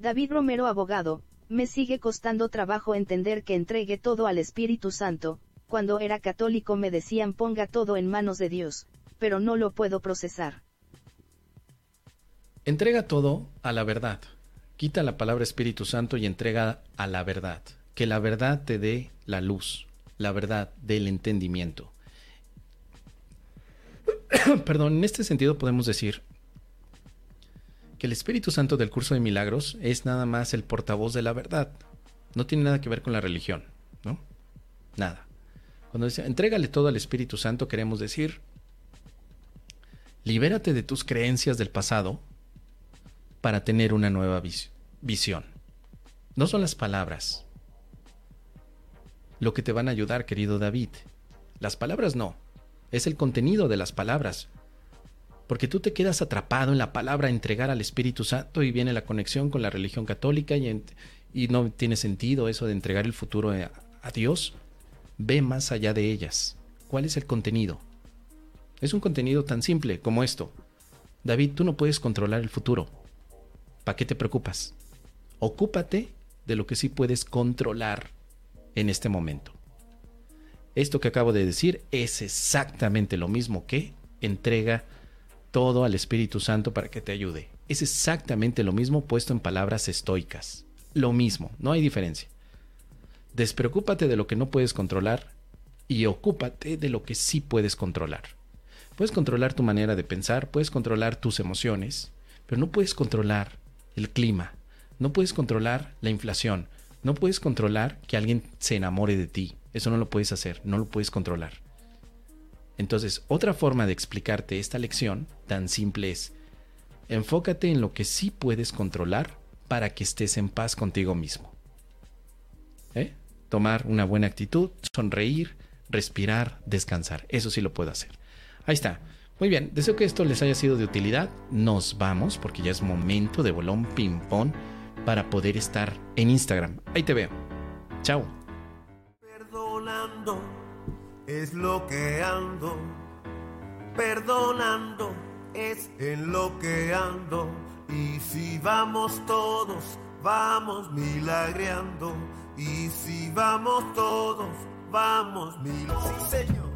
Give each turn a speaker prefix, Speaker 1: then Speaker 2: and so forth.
Speaker 1: David Romero Abogado, me sigue costando trabajo entender que entregue todo al Espíritu Santo, cuando era católico me decían ponga todo en manos de Dios, pero no lo puedo procesar.
Speaker 2: Entrega todo a la verdad. Quita la palabra Espíritu Santo y entrega a la verdad. Que la verdad te dé la luz, la verdad del entendimiento. Perdón, en este sentido podemos decir que el Espíritu Santo del curso de milagros es nada más el portavoz de la verdad. No tiene nada que ver con la religión, ¿no? Nada. Cuando dice, entrégale todo al Espíritu Santo, queremos decir, libérate de tus creencias del pasado para tener una nueva visión. No son las palabras lo que te van a ayudar, querido David. Las palabras no, es el contenido de las palabras porque tú te quedas atrapado en la palabra entregar al Espíritu Santo y viene la conexión con la religión católica y, no tiene sentido eso de entregar el futuro a, a Dios. Ve más allá de ellas. ¿Cuál es el contenido? Es un contenido tan simple como esto. David, tú no puedes controlar el futuro. ¿Para qué te preocupas? Ocúpate de lo que sí puedes controlar en este momento. Esto que acabo de decir es exactamente lo mismo que entrega todo al Espíritu Santo para que te ayude. Es exactamente lo mismo puesto en palabras estoicas. Lo mismo, no hay diferencia. Despreocúpate de lo que no puedes controlar y ocúpate de lo que sí puedes controlar. Puedes controlar tu manera de pensar, puedes controlar tus emociones, pero no puedes controlar el clima, no puedes controlar la inflación, no puedes controlar que alguien se enamore de ti. Eso no lo puedes hacer, no lo puedes controlar. Entonces, otra forma de explicarte esta lección tan simple es, enfócate en lo que sí puedes controlar para que estés en paz contigo mismo. ¿Eh? Tomar una buena actitud, sonreír, respirar, descansar. Eso sí lo puedo hacer. Ahí está. Muy bien, deseo que esto les haya sido de utilidad. Nos vamos porque ya es momento de bolón ping-pong para poder estar en Instagram. Ahí te veo. Chao
Speaker 3: es lo que ando, perdonando es en lo que. Y si vamos todos, vamos milagreando. Y si vamos todos, vamos milagreando.